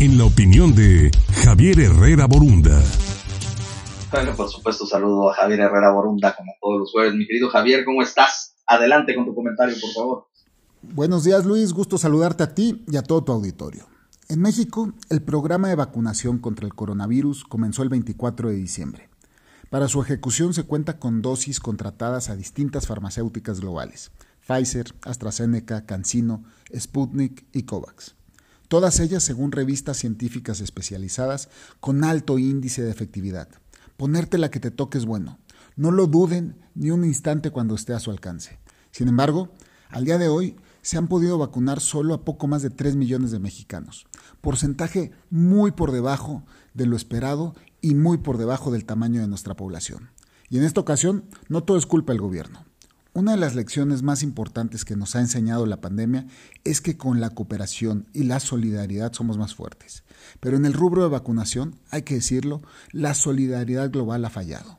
en la opinión de Javier Herrera Borunda. Bueno, por supuesto, saludo a Javier Herrera Borunda como todos los jueves. Mi querido Javier, ¿cómo estás? Adelante con tu comentario, por favor. Buenos días, Luis. Gusto saludarte a ti y a todo tu auditorio. En México, el programa de vacunación contra el coronavirus comenzó el 24 de diciembre. Para su ejecución se cuenta con dosis contratadas a distintas farmacéuticas globales, Pfizer, AstraZeneca, CanSino, Sputnik y COVAX. Todas ellas según revistas científicas especializadas con alto índice de efectividad. Ponerte la que te toque es bueno. No lo duden ni un instante cuando esté a su alcance. Sin embargo, al día de hoy se han podido vacunar solo a poco más de 3 millones de mexicanos, porcentaje muy por debajo de lo esperado y muy por debajo del tamaño de nuestra población. Y en esta ocasión, no todo es culpa del gobierno. Una de las lecciones más importantes que nos ha enseñado la pandemia es que con la cooperación y la solidaridad somos más fuertes. Pero en el rubro de vacunación, hay que decirlo, la solidaridad global ha fallado.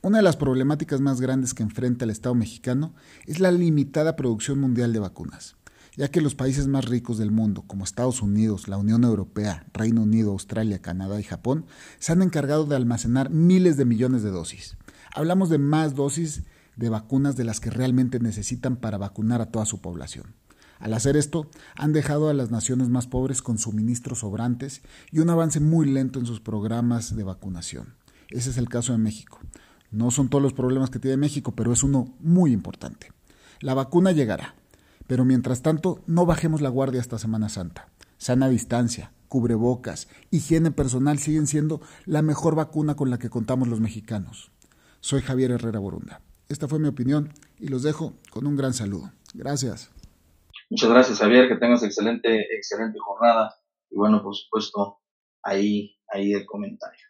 Una de las problemáticas más grandes que enfrenta el Estado mexicano es la limitada producción mundial de vacunas, ya que los países más ricos del mundo, como Estados Unidos, la Unión Europea, Reino Unido, Australia, Canadá y Japón, se han encargado de almacenar miles de millones de dosis. Hablamos de más dosis de vacunas de las que realmente necesitan para vacunar a toda su población. Al hacer esto, han dejado a las naciones más pobres con suministros sobrantes y un avance muy lento en sus programas de vacunación. Ese es el caso de México. No son todos los problemas que tiene México, pero es uno muy importante. La vacuna llegará, pero mientras tanto no bajemos la guardia esta Semana Santa. Sana distancia, cubrebocas, higiene personal siguen siendo la mejor vacuna con la que contamos los mexicanos. Soy Javier Herrera Borunda. Esta fue mi opinión y los dejo con un gran saludo. Gracias. Muchas gracias, Javier. Que tengas excelente, excelente jornada. Y bueno, por supuesto, ahí, ahí el comentario.